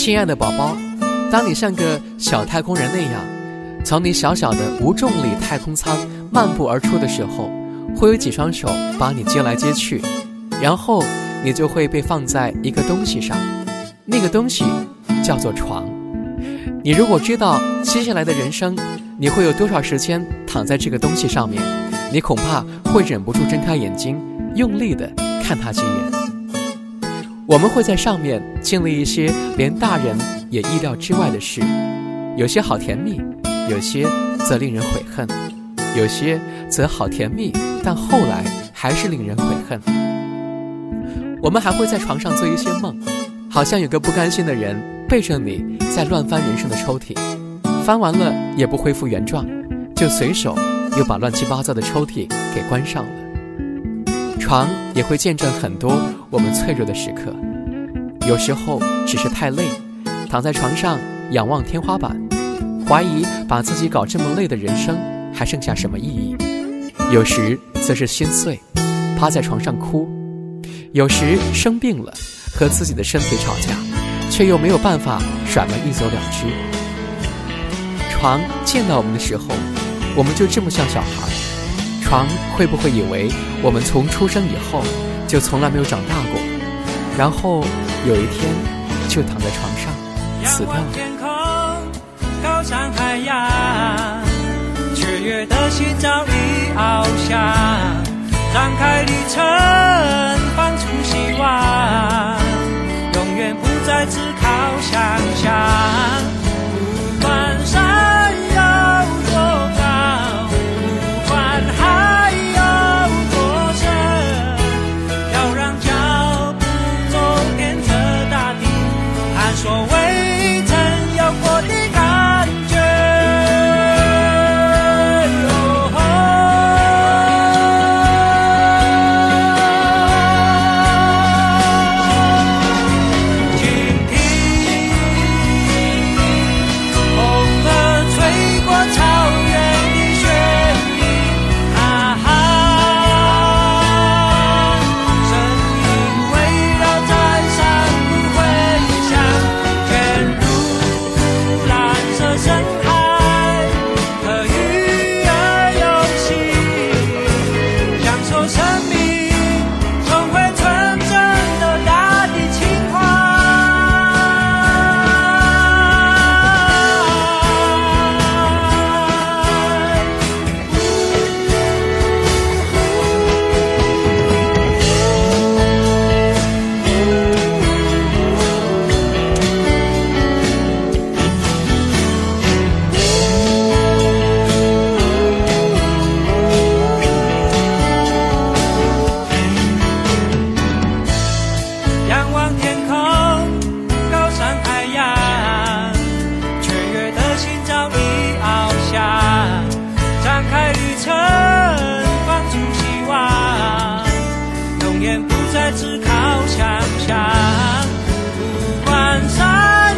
亲爱的宝宝，当你像个小太空人那样，从你小小的无重力太空舱漫步而出的时候，会有几双手把你接来接去，然后你就会被放在一个东西上，那个东西叫做床。你如果知道接下来的人生，你会有多少时间躺在这个东西上面，你恐怕会忍不住睁开眼睛，用力的看它几眼。我们会在上面经历一些连大人也意料之外的事，有些好甜蜜，有些则令人悔恨，有些则好甜蜜，但后来还是令人悔恨。我们还会在床上做一些梦，好像有个不甘心的人背着你在乱翻人生的抽屉，翻完了也不恢复原状，就随手又把乱七八糟的抽屉给关上了。床也会见证很多我们脆弱的时刻，有时候只是太累，躺在床上仰望天花板，怀疑把自己搞这么累的人生还剩下什么意义；有时则是心碎，趴在床上哭；有时生病了，和自己的身体吵架，却又没有办法甩门一走了之。床见到我们的时候，我们就这么像小孩。床会不会以为我们从出生以后就从来没有长大过，然后有一天就躺在床上死掉了？天空，高山海洋，雀跃的心早已翱翔，张开旅程，永远不再只靠想象。不管山